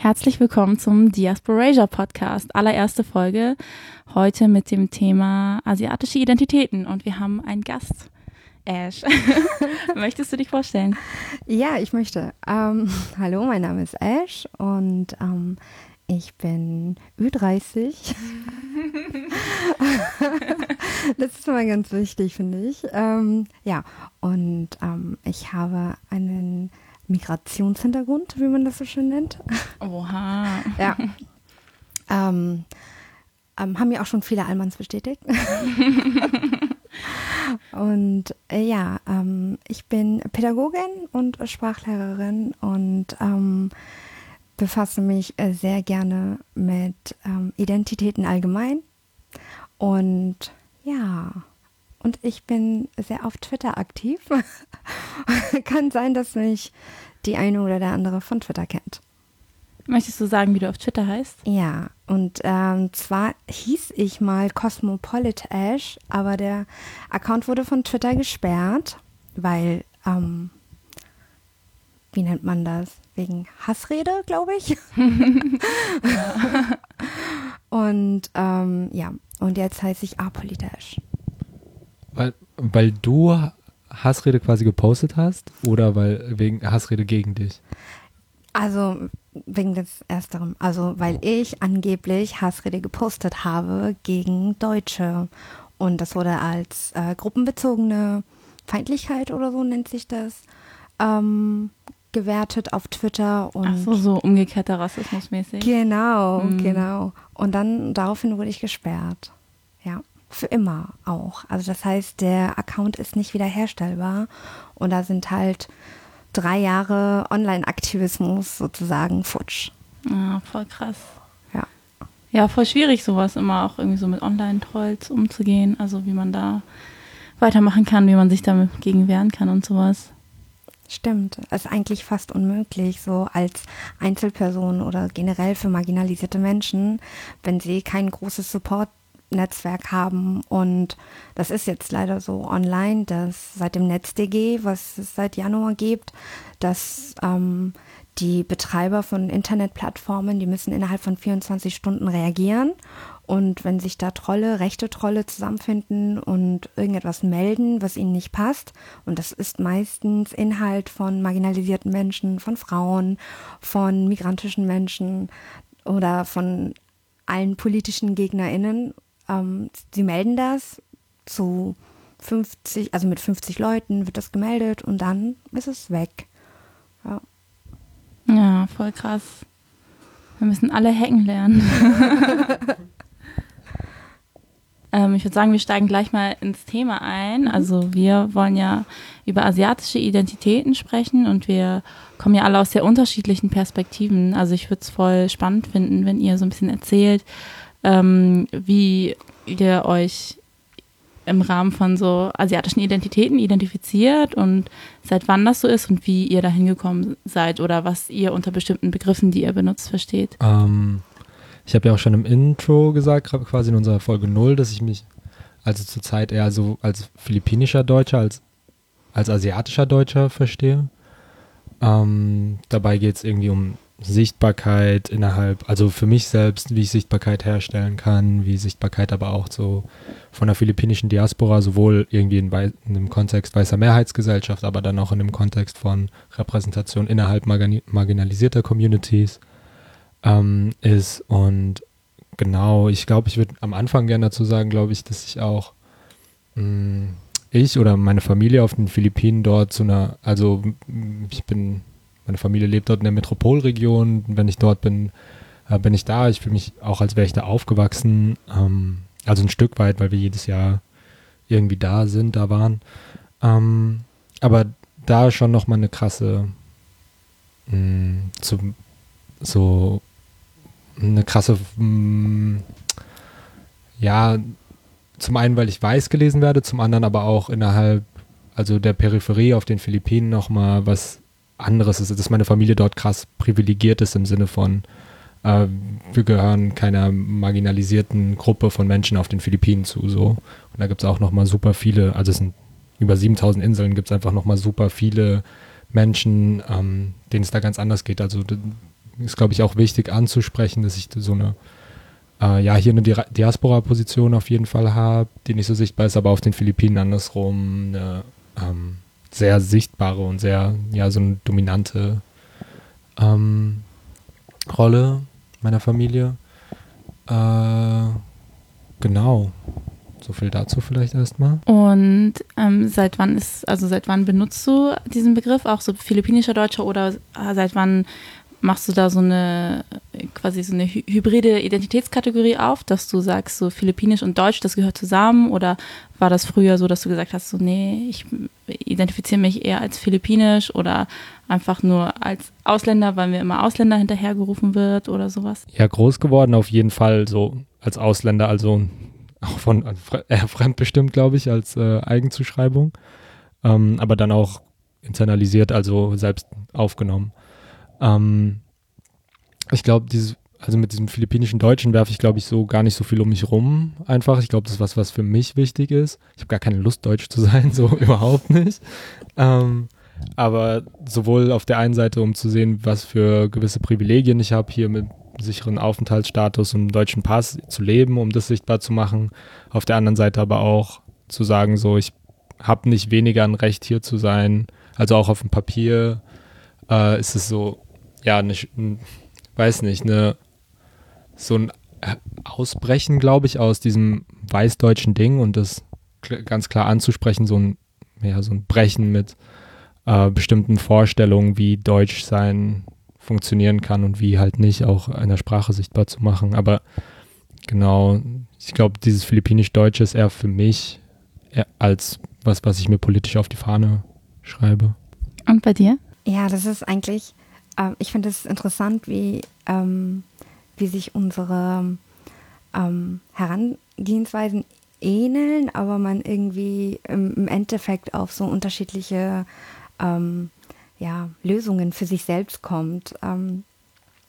Herzlich willkommen zum Diasporasia Podcast, allererste Folge. Heute mit dem Thema asiatische Identitäten und wir haben einen Gast. Ash, möchtest du dich vorstellen? Ja, ich möchte. Ähm, hallo, mein Name ist Ash und ähm, ich bin Ü30. das ist immer ganz wichtig, finde ich. Ähm, ja, und ähm, ich habe einen Migrationshintergrund, wie man das so schön nennt. Oha. ja. Ähm, ähm, haben mir auch schon viele Allmanns bestätigt. und äh, ja, ähm, ich bin Pädagogin und Sprachlehrerin und ähm, befasse mich äh, sehr gerne mit ähm, Identitäten allgemein. Und ja, und ich bin sehr auf Twitter aktiv. Kann sein, dass mich die eine oder der andere von Twitter kennt. Möchtest du sagen, wie du auf Twitter heißt? Ja, und ähm, zwar hieß ich mal Cosmopolitash, aber der Account wurde von Twitter gesperrt, weil, ähm, wie nennt man das? Wegen Hassrede, glaube ich. und ähm, ja, und jetzt heiße ich Apolitash. Weil, weil du Hassrede quasi gepostet hast oder weil wegen Hassrede gegen dich? Also wegen des Ersteren. Also weil ich angeblich Hassrede gepostet habe gegen Deutsche. Und das wurde als äh, gruppenbezogene Feindlichkeit oder so nennt sich das, ähm, gewertet auf Twitter. Und Ach so, so umgekehrter Rassismus mäßig. Genau, mhm. genau. Und dann daraufhin wurde ich gesperrt. Ja für immer auch. Also das heißt, der Account ist nicht wiederherstellbar und da sind halt drei Jahre Online-Aktivismus sozusagen futsch. Ja, voll krass. Ja. Ja, voll schwierig sowas immer auch irgendwie so mit Online-Trolls umzugehen. Also wie man da weitermachen kann, wie man sich dagegen wehren kann und sowas. Stimmt, es ist eigentlich fast unmöglich, so als Einzelperson oder generell für marginalisierte Menschen, wenn sie kein großes Support Netzwerk haben. Und das ist jetzt leider so online, dass seit dem NetzDG, was es seit Januar gibt, dass ähm, die Betreiber von Internetplattformen, die müssen innerhalb von 24 Stunden reagieren. Und wenn sich da Trolle, rechte Trolle zusammenfinden und irgendetwas melden, was ihnen nicht passt, und das ist meistens Inhalt von marginalisierten Menschen, von Frauen, von migrantischen Menschen oder von allen politischen GegnerInnen ähm, sie melden das zu 50, also mit 50 Leuten wird das gemeldet und dann ist es weg. Ja, ja voll krass. Wir müssen alle hacken lernen. ähm, ich würde sagen, wir steigen gleich mal ins Thema ein. Mhm. Also wir wollen ja über asiatische Identitäten sprechen und wir kommen ja alle aus sehr unterschiedlichen Perspektiven. Also ich würde es voll spannend finden, wenn ihr so ein bisschen erzählt, ähm, wie ihr euch im Rahmen von so asiatischen Identitäten identifiziert und seit wann das so ist und wie ihr da hingekommen seid oder was ihr unter bestimmten Begriffen, die ihr benutzt, versteht. Ähm, ich habe ja auch schon im Intro gesagt, quasi in unserer Folge 0, dass ich mich also zurzeit eher so als philippinischer Deutscher, als, als asiatischer Deutscher verstehe. Ähm, dabei geht es irgendwie um Sichtbarkeit innerhalb, also für mich selbst, wie ich Sichtbarkeit herstellen kann, wie Sichtbarkeit aber auch so von der philippinischen Diaspora, sowohl irgendwie in, in einem Kontext weißer Mehrheitsgesellschaft, aber dann auch in dem Kontext von Repräsentation innerhalb marginalisierter Communities ähm, ist. Und genau, ich glaube, ich würde am Anfang gerne dazu sagen, glaube ich, dass ich auch mh, mm, ich oder meine Familie auf den Philippinen dort zu einer, also ich bin meine Familie lebt dort in der Metropolregion. Wenn ich dort bin, äh, bin ich da. Ich fühle mich auch, als wäre ich da aufgewachsen. Ähm, also ein Stück weit, weil wir jedes Jahr irgendwie da sind, da waren. Ähm, aber da schon nochmal eine krasse, mh, mm, so, so eine krasse, mh, mm, ja, zum einen, weil ich weiß gelesen werde, zum anderen aber auch innerhalb, also der Peripherie auf den Philippinen nochmal was anderes ist, dass meine Familie dort krass privilegiert ist im Sinne von, äh, wir gehören keiner marginalisierten Gruppe von Menschen auf den Philippinen zu. So. Und da gibt es auch nochmal super viele, also es sind über 7000 Inseln, gibt es einfach nochmal super viele Menschen, ähm, denen es da ganz anders geht. Also ist, glaube ich, auch wichtig anzusprechen, dass ich so eine, äh, ja, hier eine Diaspora-Position auf jeden Fall habe, die nicht so sichtbar ist, aber auf den Philippinen andersrum eine ähm, sehr sichtbare und sehr, ja, so eine dominante ähm, Rolle meiner Familie. Äh, genau. So viel dazu vielleicht erstmal. Und ähm, seit wann ist, also seit wann benutzt du diesen Begriff, auch so philippinischer Deutscher oder seit wann machst du da so eine quasi so eine hybride Identitätskategorie auf, dass du sagst, so Philippinisch und Deutsch, das gehört zusammen? Oder war das früher so, dass du gesagt hast, so nee, ich identifiziere mich eher als Philippinisch oder einfach nur als Ausländer, weil mir immer Ausländer hinterhergerufen wird oder sowas? Ja, groß geworden auf jeden Fall so als Ausländer, also auch von äh, fremdbestimmt, glaube ich, als äh, Eigenzuschreibung, ähm, aber dann auch internalisiert, also selbst aufgenommen. Ähm, ich glaube, dieses, also mit diesem philippinischen Deutschen werfe ich, glaube ich, so gar nicht so viel um mich rum. Einfach. Ich glaube, das ist was, was für mich wichtig ist. Ich habe gar keine Lust, Deutsch zu sein, so überhaupt nicht. Ähm, aber sowohl auf der einen Seite, um zu sehen, was für gewisse Privilegien ich habe, hier mit sicheren Aufenthaltsstatus und deutschen Pass zu leben, um das sichtbar zu machen. Auf der anderen Seite aber auch zu sagen, so, ich habe nicht weniger ein Recht, hier zu sein. Also auch auf dem Papier äh, ist es so, ja, eine, weiß nicht, eine, so ein Ausbrechen, glaube ich, aus diesem weißdeutschen Ding und das ganz klar anzusprechen, so ein, ja, so ein Brechen mit äh, bestimmten Vorstellungen, wie Deutsch sein funktionieren kann und wie halt nicht auch in der Sprache sichtbar zu machen. Aber genau, ich glaube, dieses Philippinisch-Deutsche ist eher für mich eher als was, was ich mir politisch auf die Fahne schreibe. Und bei dir? Ja, das ist eigentlich äh, ich finde es interessant, wie, ähm, wie sich unsere ähm, Herangehensweisen ähneln, aber man irgendwie im, Endeffekt auf so unterschiedliche ähm, ja, Lösungen für sich selbst kommt. Ähm,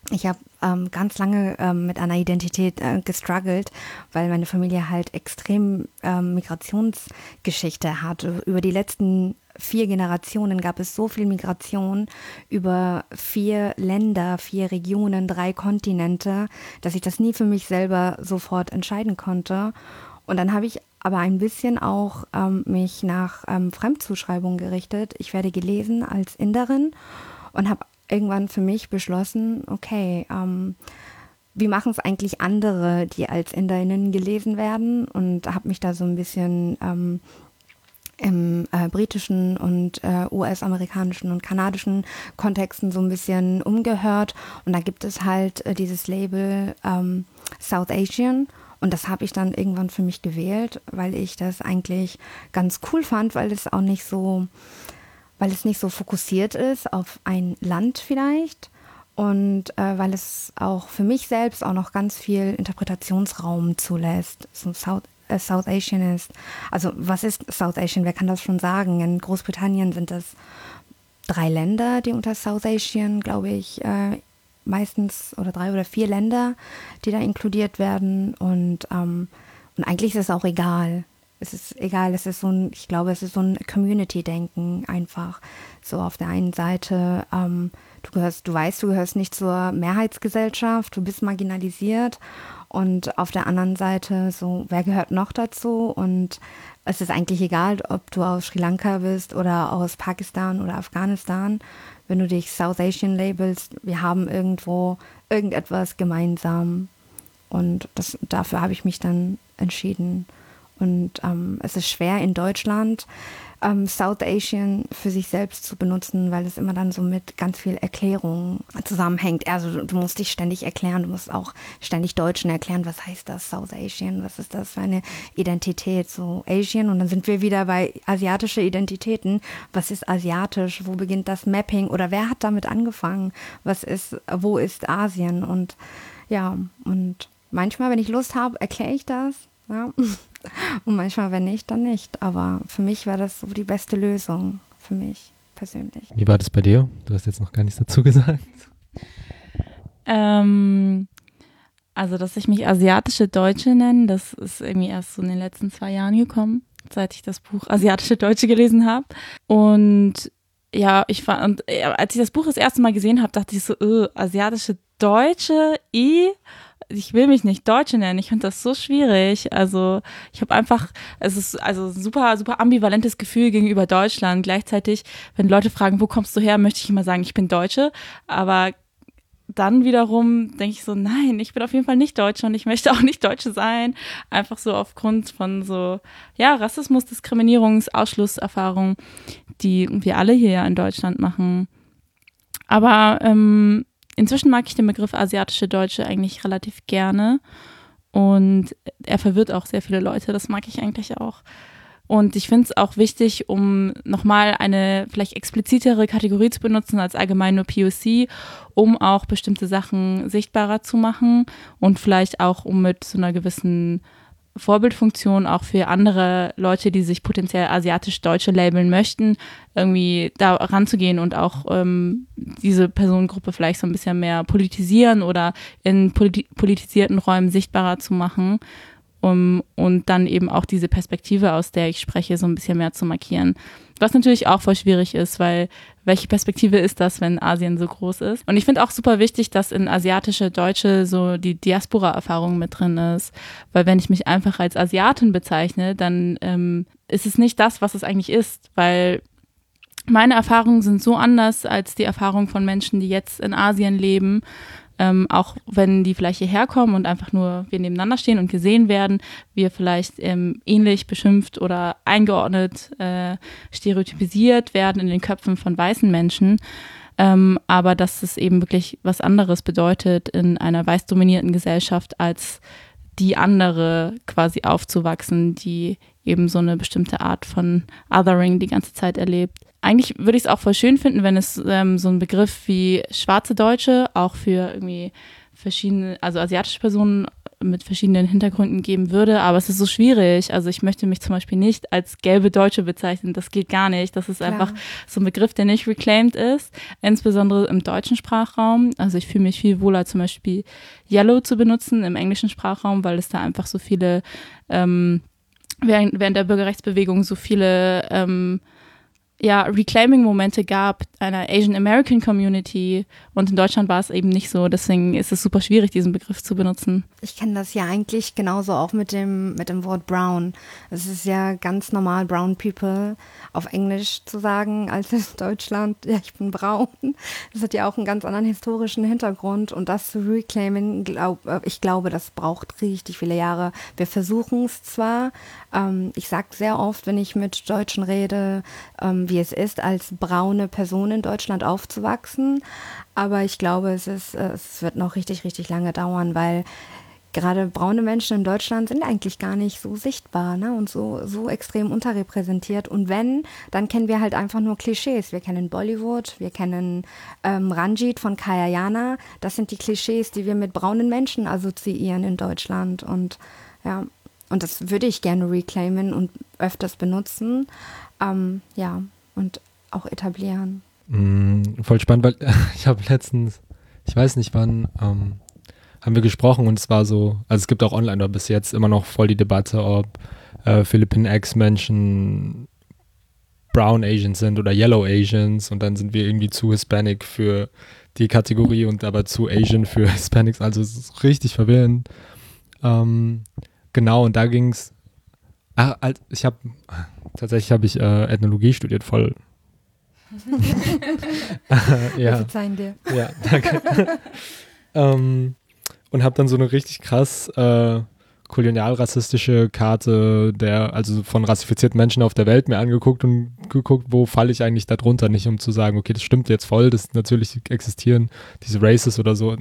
ich habe ähm, ganz lange ähm, mit einer Identität äh, gestruggelt, weil meine Familie halt extrem ähm, Migrationsgeschichte hat. Über die letzten vier Generationen gab es so viel Migration über vier Länder, vier Regionen, drei Kontinente, dass ich das nie für mich selber sofort entscheiden konnte. Und dann habe ich aber ein bisschen auch ähm, mich nach ähm, Fremdzuschreibung gerichtet. Ich werde gelesen als Inderin und habe irgendwann für mich beschlossen, okay, ähm, wie machen es eigentlich andere, die als Inderinnen gelesen werden? Und habe mich da so ein bisschen ähm, im äh, britischen und äh, US-amerikanischen und kanadischen Kontexten so ein bisschen umgehört. Und da gibt es halt äh, dieses Label ähm, South Asian. Und das habe ich dann irgendwann für mich gewählt, weil ich das eigentlich ganz cool fand, weil es auch nicht so, weil es nicht so fokussiert ist auf ein Land vielleicht. Und äh, weil es auch für mich selbst auch noch ganz viel Interpretationsraum zulässt. So South South Asian ist. Also was ist South Asian? Wer kann das schon sagen? In Großbritannien sind es drei Länder, die unter South Asian, glaube ich, äh, meistens oder drei oder vier Länder, die da inkludiert werden. Und, ähm, und eigentlich ist es auch egal. Es ist egal, es ist so ein, ich glaube, es ist so ein Community-Denken einfach. So auf der einen Seite, ähm, du gehörst, du weißt, du gehörst nicht zur Mehrheitsgesellschaft, du bist marginalisiert und auf der anderen Seite so, wer gehört noch dazu? Und es ist eigentlich egal, ob du aus Sri Lanka bist oder aus Pakistan oder Afghanistan. Wenn du dich South Asian labelst, wir haben irgendwo irgendetwas gemeinsam. Und das, dafür habe ich mich dann entschieden. Und ähm, es ist schwer in Deutschland ähm, South Asian für sich selbst zu benutzen, weil es immer dann so mit ganz viel Erklärung zusammenhängt. Also du, musst dich ständig erklären, du musst auch ständig Deutschen erklären, was heißt das South Asian, was ist das für eine Identität, so Asian. Und dann sind wir wieder bei asiatische Identitäten. Was ist asiatisch? Wo beginnt das Mapping? Oder wer hat damit angefangen? Was ist, wo ist Asien? Und ja, und manchmal, wenn ich Lust habe, erkläre ich das. Ja. Und manchmal, wenn nicht, dann nicht. Aber für mich war das so die beste Lösung, für mich persönlich. Wie war das bei dir? Du hast jetzt noch gar nichts dazu gesagt. Ähm, also, dass ich mich asiatische Deutsche nenne, das ist irgendwie erst so in den letzten zwei Jahren gekommen, seit ich das Buch Asiatische Deutsche gelesen habe. Und ja, ich war, und als ich das Buch das erste Mal gesehen habe, dachte ich so, öh, asiatische Deutsche, i, ich will mich nicht Deutsche nennen. Ich finde das so schwierig. Also ich habe einfach, es ist also super, super ambivalentes Gefühl gegenüber Deutschland. Gleichzeitig, wenn Leute fragen, wo kommst du her, möchte ich immer sagen, ich bin Deutsche. Aber dann wiederum denke ich so, nein, ich bin auf jeden Fall nicht Deutsche und ich möchte auch nicht Deutsche sein. Einfach so aufgrund von so, ja, Rassismus, Diskriminierungs-, Ausschlusserfahrungen, die wir alle hier in Deutschland machen. Aber ähm, inzwischen mag ich den Begriff asiatische Deutsche eigentlich relativ gerne und er verwirrt auch sehr viele Leute. Das mag ich eigentlich auch. Und ich finde es auch wichtig, um nochmal eine vielleicht explizitere Kategorie zu benutzen als allgemein nur POC, um auch bestimmte Sachen sichtbarer zu machen und vielleicht auch um mit so einer gewissen Vorbildfunktion auch für andere Leute, die sich potenziell asiatisch-deutsche labeln möchten, irgendwie da ranzugehen und auch ähm, diese Personengruppe vielleicht so ein bisschen mehr politisieren oder in politi politisierten Räumen sichtbarer zu machen um, und dann eben auch diese Perspektive, aus der ich spreche, so ein bisschen mehr zu markieren. Was natürlich auch voll schwierig ist, weil welche Perspektive ist das, wenn Asien so groß ist? Und ich finde auch super wichtig, dass in asiatische Deutsche so die Diaspora-Erfahrung mit drin ist. Weil wenn ich mich einfach als Asiatin bezeichne, dann ähm, ist es nicht das, was es eigentlich ist, weil meine Erfahrungen sind so anders als die Erfahrungen von Menschen, die jetzt in Asien leben ähm, auch wenn die vielleicht hierher kommen und einfach nur wir nebeneinander stehen und gesehen werden, wir vielleicht ähm, ähnlich beschimpft oder eingeordnet, äh, stereotypisiert werden in den Köpfen von weißen Menschen. Ähm, aber dass es eben wirklich was anderes bedeutet, in einer weiß dominierten Gesellschaft als die andere quasi aufzuwachsen, die eben so eine bestimmte Art von Othering die ganze Zeit erlebt eigentlich würde ich es auch voll schön finden, wenn es ähm, so einen Begriff wie schwarze Deutsche auch für irgendwie verschiedene, also asiatische Personen mit verschiedenen Hintergründen geben würde, aber es ist so schwierig. Also ich möchte mich zum Beispiel nicht als gelbe Deutsche bezeichnen, das geht gar nicht. Das ist Klar. einfach so ein Begriff, der nicht reclaimed ist, insbesondere im deutschen Sprachraum. Also ich fühle mich viel wohler zum Beispiel Yellow zu benutzen im englischen Sprachraum, weil es da einfach so viele, ähm, während, während der Bürgerrechtsbewegung so viele ähm, ja, Reclaiming-Momente gab einer Asian American Community und in Deutschland war es eben nicht so. Deswegen ist es super schwierig, diesen Begriff zu benutzen. Ich kenne das ja eigentlich genauso auch mit dem, mit dem Wort Brown. Es ist ja ganz normal, Brown People auf Englisch zu sagen, als in Deutschland, ja, ich bin braun. Das hat ja auch einen ganz anderen historischen Hintergrund und das zu reclaimen, glaub, äh, ich glaube, das braucht richtig viele Jahre. Wir versuchen es zwar, ähm, ich sage sehr oft, wenn ich mit Deutschen rede, ähm, wie es ist, als braune Person in Deutschland aufzuwachsen. Aber ich glaube, es, ist, äh, es wird noch richtig, richtig lange dauern, weil gerade braune Menschen in Deutschland sind eigentlich gar nicht so sichtbar ne? und so, so extrem unterrepräsentiert. Und wenn, dann kennen wir halt einfach nur Klischees. Wir kennen Bollywood, wir kennen ähm, Ranjit von Kayayana. Das sind die Klischees, die wir mit braunen Menschen assoziieren in Deutschland. Und ja, und das würde ich gerne reclaimen und öfters benutzen. Ähm, ja, und auch etablieren. Mm, voll spannend, weil ich habe letztens, ich weiß nicht wann, ähm, haben wir gesprochen und es war so, also es gibt auch online bis jetzt immer noch voll die Debatte, ob äh, Philippine X-Menschen Brown Asians sind oder Yellow Asians und dann sind wir irgendwie zu Hispanic für die Kategorie und aber zu Asian für Hispanics, also es ist richtig verwirrend. Ähm, Genau, und da ging es. Ach, ich habe tatsächlich habe ich äh, Ethnologie studiert, voll. ja. Verzeihen dir. Ja, danke. ähm, und habe dann so eine richtig krass äh, kolonialrassistische Karte der, also von rassifizierten Menschen auf der Welt mir angeguckt und geguckt, wo falle ich eigentlich darunter, nicht um zu sagen, okay, das stimmt jetzt voll, das natürlich existieren diese Races oder so,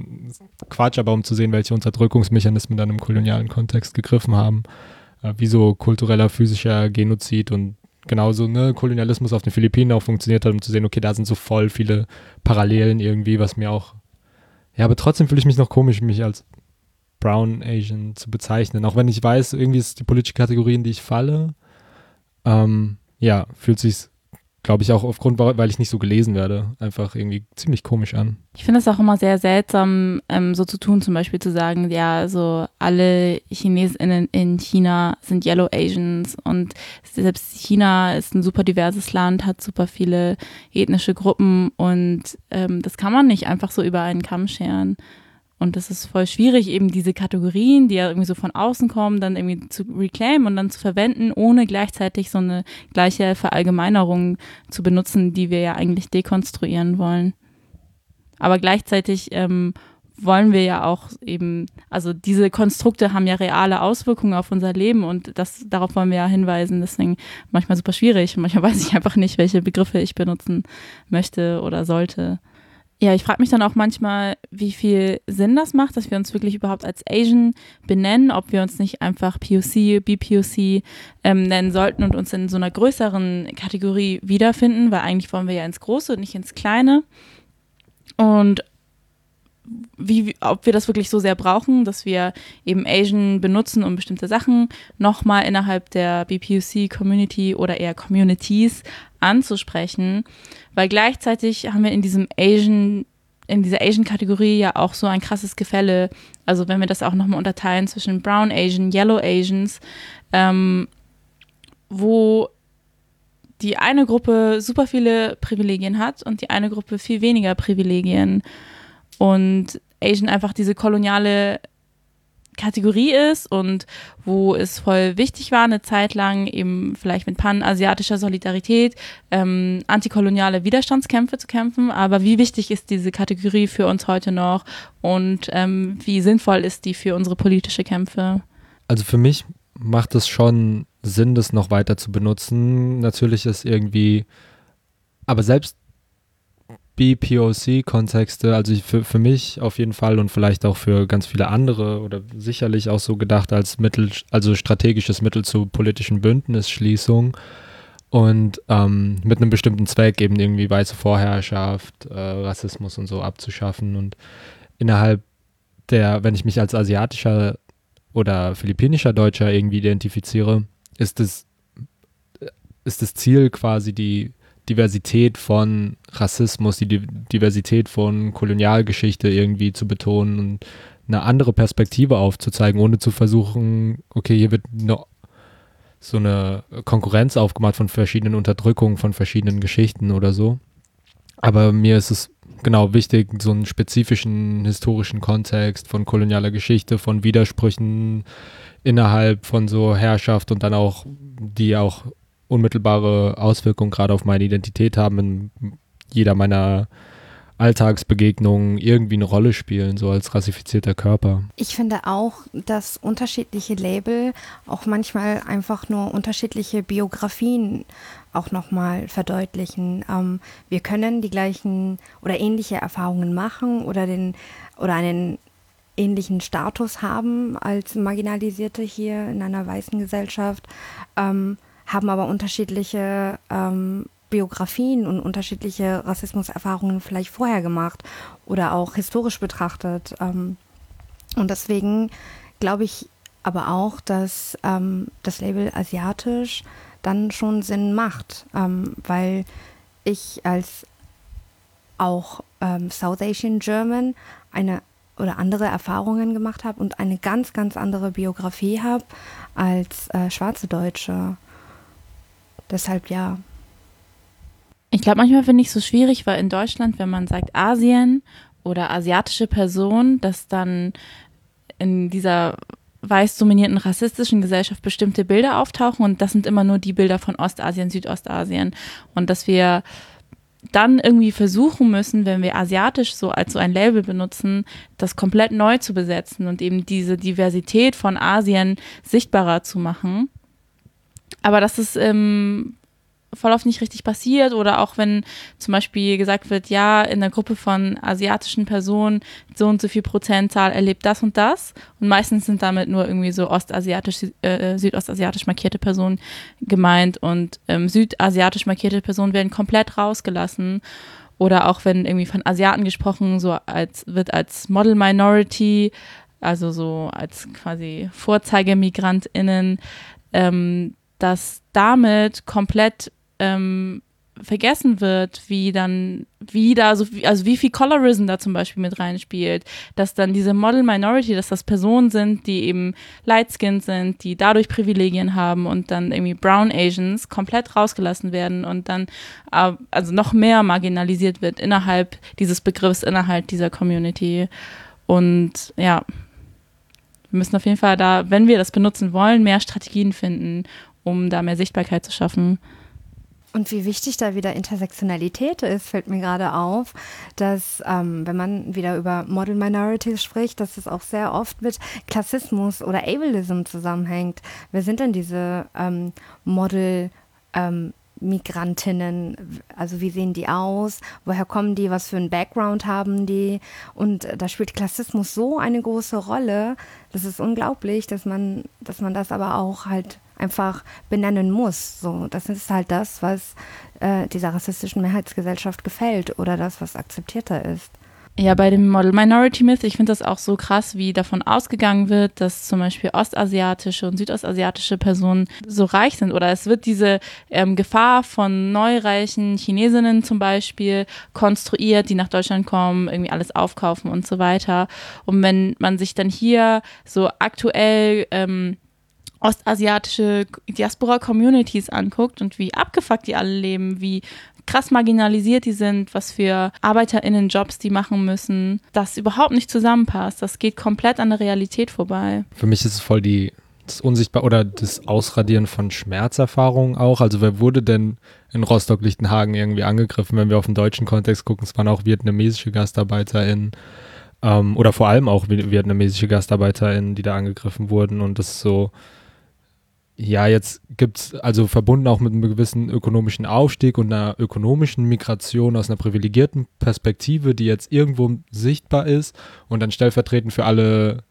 Quatsch, aber um zu sehen, welche Unterdrückungsmechanismen dann im kolonialen Kontext gegriffen haben, wie so kultureller, physischer Genozid und genauso, ne, Kolonialismus auf den Philippinen auch funktioniert hat, um zu sehen, okay, da sind so voll viele Parallelen irgendwie, was mir auch, ja, aber trotzdem fühle ich mich noch komisch, mich als Brown Asian zu bezeichnen. Auch wenn ich weiß, irgendwie ist die politische Kategorie, in die ich falle, ähm, ja, fühlt sich glaube ich auch aufgrund, weil ich nicht so gelesen werde, einfach irgendwie ziemlich komisch an. Ich finde es auch immer sehr seltsam, ähm, so zu tun, zum Beispiel zu sagen, ja, so alle ChinesInnen in China sind Yellow Asians und selbst China ist ein super diverses Land, hat super viele ethnische Gruppen und ähm, das kann man nicht einfach so über einen Kamm scheren. Und das ist voll schwierig, eben diese Kategorien, die ja irgendwie so von außen kommen, dann irgendwie zu reclaimen und dann zu verwenden, ohne gleichzeitig so eine gleiche Verallgemeinerung zu benutzen, die wir ja eigentlich dekonstruieren wollen. Aber gleichzeitig ähm, wollen wir ja auch eben, also diese Konstrukte haben ja reale Auswirkungen auf unser Leben und das, darauf wollen wir ja hinweisen. Deswegen manchmal super schwierig. Manchmal weiß ich einfach nicht, welche Begriffe ich benutzen möchte oder sollte. Ja, ich frage mich dann auch manchmal, wie viel Sinn das macht, dass wir uns wirklich überhaupt als Asian benennen, ob wir uns nicht einfach POC, BPOC ähm, nennen sollten und uns in so einer größeren Kategorie wiederfinden, weil eigentlich wollen wir ja ins Große und nicht ins Kleine. Und wie, ob wir das wirklich so sehr brauchen, dass wir eben Asian benutzen, um bestimmte Sachen nochmal innerhalb der BPUC-Community oder eher Communities anzusprechen, weil gleichzeitig haben wir in diesem Asian in dieser Asian-Kategorie ja auch so ein krasses Gefälle. Also wenn wir das auch nochmal unterteilen zwischen Brown Asian, Yellow Asians, ähm, wo die eine Gruppe super viele Privilegien hat und die eine Gruppe viel weniger Privilegien und Asian einfach diese koloniale Kategorie ist und wo es voll wichtig war, eine Zeit lang eben vielleicht mit panasiatischer Solidarität ähm, antikoloniale Widerstandskämpfe zu kämpfen. Aber wie wichtig ist diese Kategorie für uns heute noch und ähm, wie sinnvoll ist die für unsere politische Kämpfe? Also für mich macht es schon Sinn, das noch weiter zu benutzen. Natürlich ist irgendwie, aber selbst BPOC-Kontexte, also für, für mich auf jeden Fall und vielleicht auch für ganz viele andere oder sicherlich auch so gedacht als Mittel, also strategisches Mittel zur politischen Bündnisschließung und ähm, mit einem bestimmten Zweck eben irgendwie weiße Vorherrschaft, äh, Rassismus und so abzuschaffen und innerhalb der, wenn ich mich als asiatischer oder philippinischer Deutscher irgendwie identifiziere, ist es ist das Ziel quasi die Diversität von Rassismus, die Diversität von Kolonialgeschichte irgendwie zu betonen und eine andere Perspektive aufzuzeigen, ohne zu versuchen, okay, hier wird eine, so eine Konkurrenz aufgemacht von verschiedenen Unterdrückungen, von verschiedenen Geschichten oder so. Aber mir ist es genau wichtig, so einen spezifischen historischen Kontext von kolonialer Geschichte, von Widersprüchen innerhalb von so Herrschaft und dann auch, die auch unmittelbare Auswirkungen gerade auf meine Identität haben, in jeder meiner Alltagsbegegnungen irgendwie eine Rolle spielen, so als rassifizierter Körper. Ich finde auch, dass unterschiedliche Label auch manchmal einfach nur unterschiedliche Biografien auch nochmal verdeutlichen. Ähm, wir können die gleichen oder ähnliche Erfahrungen machen oder den oder einen ähnlichen Status haben als Marginalisierte hier in einer weißen Gesellschaft. Ähm, haben aber unterschiedliche ähm, Biografien und unterschiedliche Rassismuserfahrungen vielleicht vorher gemacht oder auch historisch betrachtet. Ähm, und deswegen glaube ich aber auch, dass ähm, das Label asiatisch dann schon Sinn macht, ähm, weil ich als auch ähm, South Asian German eine oder andere Erfahrungen gemacht habe und eine ganz, ganz andere Biografie habe als äh, schwarze Deutsche. Deshalb ja. Ich glaube, manchmal finde ich es so schwierig, weil in Deutschland, wenn man sagt Asien oder asiatische Person, dass dann in dieser weiß dominierten rassistischen Gesellschaft bestimmte Bilder auftauchen und das sind immer nur die Bilder von Ostasien, Südostasien und dass wir dann irgendwie versuchen müssen, wenn wir asiatisch so als so ein Label benutzen, das komplett neu zu besetzen und eben diese Diversität von Asien sichtbarer zu machen. Aber das ist ähm, voll oft nicht richtig passiert oder auch wenn zum Beispiel gesagt wird, ja, in der Gruppe von asiatischen Personen so und so viel Prozentzahl erlebt das und das. Und meistens sind damit nur irgendwie so ostasiatisch, äh, südostasiatisch markierte Personen gemeint und ähm, südasiatisch markierte Personen werden komplett rausgelassen. Oder auch wenn irgendwie von Asiaten gesprochen so als wird als Model Minority also so als quasi Vorzeigemigrantinnen ähm, dass damit komplett ähm, vergessen wird, wie dann, wie da so, also wie viel Colorism da zum Beispiel mit reinspielt, dass dann diese Model Minority, dass das Personen sind, die eben light-skinned sind, die dadurch Privilegien haben und dann irgendwie Brown Asians komplett rausgelassen werden und dann äh, also noch mehr marginalisiert wird innerhalb dieses Begriffs, innerhalb dieser Community. Und ja, wir müssen auf jeden Fall da, wenn wir das benutzen wollen, mehr Strategien finden, um da mehr Sichtbarkeit zu schaffen. Und wie wichtig da wieder Intersektionalität ist, fällt mir gerade auf, dass ähm, wenn man wieder über Model Minorities spricht, dass es auch sehr oft mit Klassismus oder Ableism zusammenhängt. Wer sind denn diese ähm, Model ähm, Migrantinnen, also wie sehen die aus, woher kommen die, was für einen Background haben die? Und da spielt Klassismus so eine große Rolle, das ist unglaublich, dass man, dass man das aber auch halt einfach benennen muss. So, das ist halt das, was äh, dieser rassistischen Mehrheitsgesellschaft gefällt oder das, was akzeptierter ist. Ja, bei dem Model Minority Myth, ich finde das auch so krass, wie davon ausgegangen wird, dass zum Beispiel ostasiatische und südostasiatische Personen so reich sind. Oder es wird diese ähm, Gefahr von neureichen Chinesinnen zum Beispiel konstruiert, die nach Deutschland kommen, irgendwie alles aufkaufen und so weiter. Und wenn man sich dann hier so aktuell ähm, ostasiatische Diaspora-Communities anguckt und wie abgefuckt die alle leben, wie krass marginalisiert die sind, was für ArbeiterInnen-Jobs die machen müssen, das überhaupt nicht zusammenpasst. Das geht komplett an der Realität vorbei. Für mich ist es voll die das Unsichtbar oder das Ausradieren von Schmerzerfahrungen auch. Also wer wurde denn in Rostock-Lichtenhagen irgendwie angegriffen, wenn wir auf den deutschen Kontext gucken? Es waren auch vietnamesische GastarbeiterInnen ähm, oder vor allem auch vietnamesische GastarbeiterInnen, die da angegriffen wurden und das ist so ja, jetzt gibt es also verbunden auch mit einem gewissen ökonomischen Aufstieg und einer ökonomischen Migration aus einer privilegierten Perspektive, die jetzt irgendwo sichtbar ist und dann stellvertretend für alle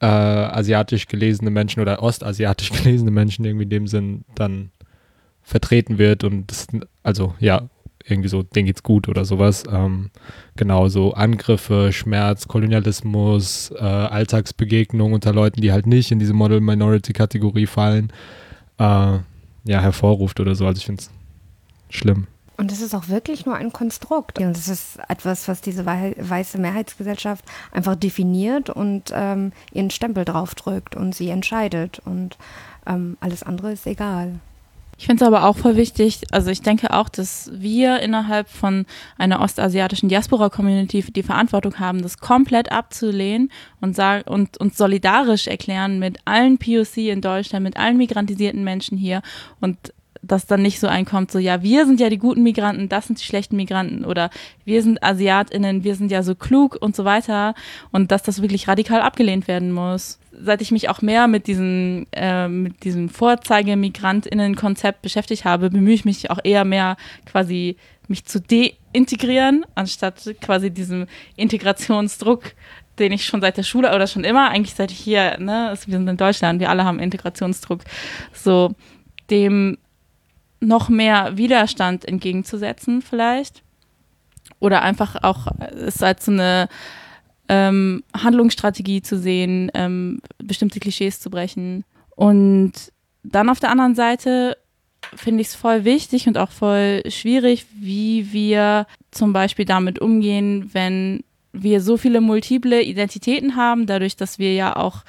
äh, asiatisch gelesene Menschen oder ostasiatisch gelesene Menschen irgendwie in dem Sinn dann vertreten wird und das, also ja, irgendwie so, denen geht's gut oder sowas. Ähm, genau, so Angriffe, Schmerz, Kolonialismus, äh, Alltagsbegegnungen unter Leuten, die halt nicht in diese Model-Minority-Kategorie fallen, äh, ja, hervorruft oder so. Also ich finde es schlimm. Und es ist auch wirklich nur ein Konstrukt. Und es ist etwas, was diese weiße Mehrheitsgesellschaft einfach definiert und ähm, ihren Stempel draufdrückt und sie entscheidet. Und ähm, alles andere ist egal. Ich finde es aber auch voll wichtig, also ich denke auch, dass wir innerhalb von einer ostasiatischen Diaspora-Community die Verantwortung haben, das komplett abzulehnen und, und uns solidarisch erklären mit allen POC in Deutschland, mit allen migrantisierten Menschen hier und dass dann nicht so einkommt, so ja, wir sind ja die guten Migranten, das sind die schlechten Migranten oder wir sind AsiatInnen, wir sind ja so klug und so weiter und dass das wirklich radikal abgelehnt werden muss. Seit ich mich auch mehr mit diesem, äh, mit diesem Vorzeige-MigrantInnen-Konzept beschäftigt habe, bemühe ich mich auch eher mehr quasi mich zu deintegrieren, anstatt quasi diesem Integrationsdruck den ich schon seit der Schule oder schon immer, eigentlich seit ich hier, ne, wir sind in Deutschland, wir alle haben Integrationsdruck, so dem noch mehr Widerstand entgegenzusetzen vielleicht. Oder einfach auch es als so eine ähm, Handlungsstrategie zu sehen, ähm, bestimmte Klischees zu brechen. Und dann auf der anderen Seite finde ich es voll wichtig und auch voll schwierig, wie wir zum Beispiel damit umgehen, wenn wir so viele multiple Identitäten haben, dadurch, dass wir ja auch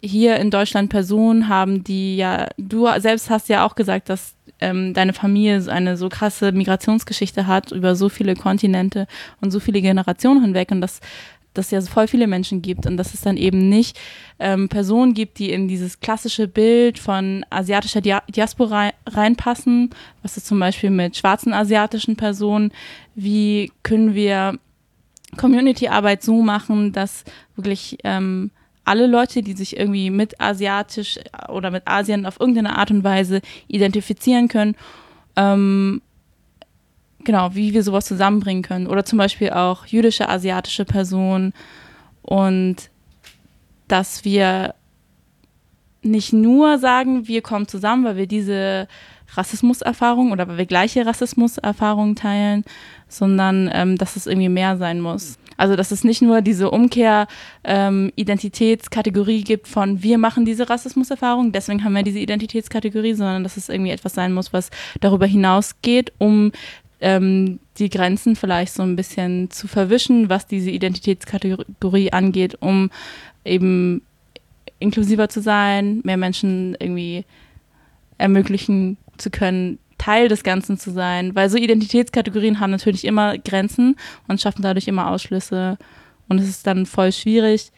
hier in Deutschland Personen haben, die ja, du selbst hast ja auch gesagt, dass ähm, deine Familie eine so krasse Migrationsgeschichte hat über so viele Kontinente und so viele Generationen hinweg und dass dass ja voll viele Menschen gibt und dass es dann eben nicht ähm, Personen gibt, die in dieses klassische Bild von asiatischer Dia Diaspora reinpassen, was ist zum Beispiel mit schwarzen asiatischen Personen, wie können wir Community-Arbeit so machen, dass wirklich ähm, alle Leute, die sich irgendwie mit asiatisch oder mit Asien auf irgendeine Art und Weise identifizieren können, ähm, genau, wie wir sowas zusammenbringen können. Oder zum Beispiel auch jüdische, asiatische Personen und dass wir nicht nur sagen, wir kommen zusammen, weil wir diese Rassismuserfahrung oder weil wir gleiche Rassismuserfahrungen teilen, sondern ähm, dass es irgendwie mehr sein muss. Also dass es nicht nur diese Umkehr-Identitätskategorie ähm, gibt von wir machen diese Rassismuserfahrung, deswegen haben wir diese Identitätskategorie, sondern dass es irgendwie etwas sein muss, was darüber hinausgeht, um ähm, die Grenzen vielleicht so ein bisschen zu verwischen, was diese Identitätskategorie angeht, um eben inklusiver zu sein, mehr Menschen irgendwie ermöglichen zu können, Teil des Ganzen zu sein. Weil so Identitätskategorien haben natürlich immer Grenzen und schaffen dadurch immer Ausschlüsse. Und es ist dann voll schwierig,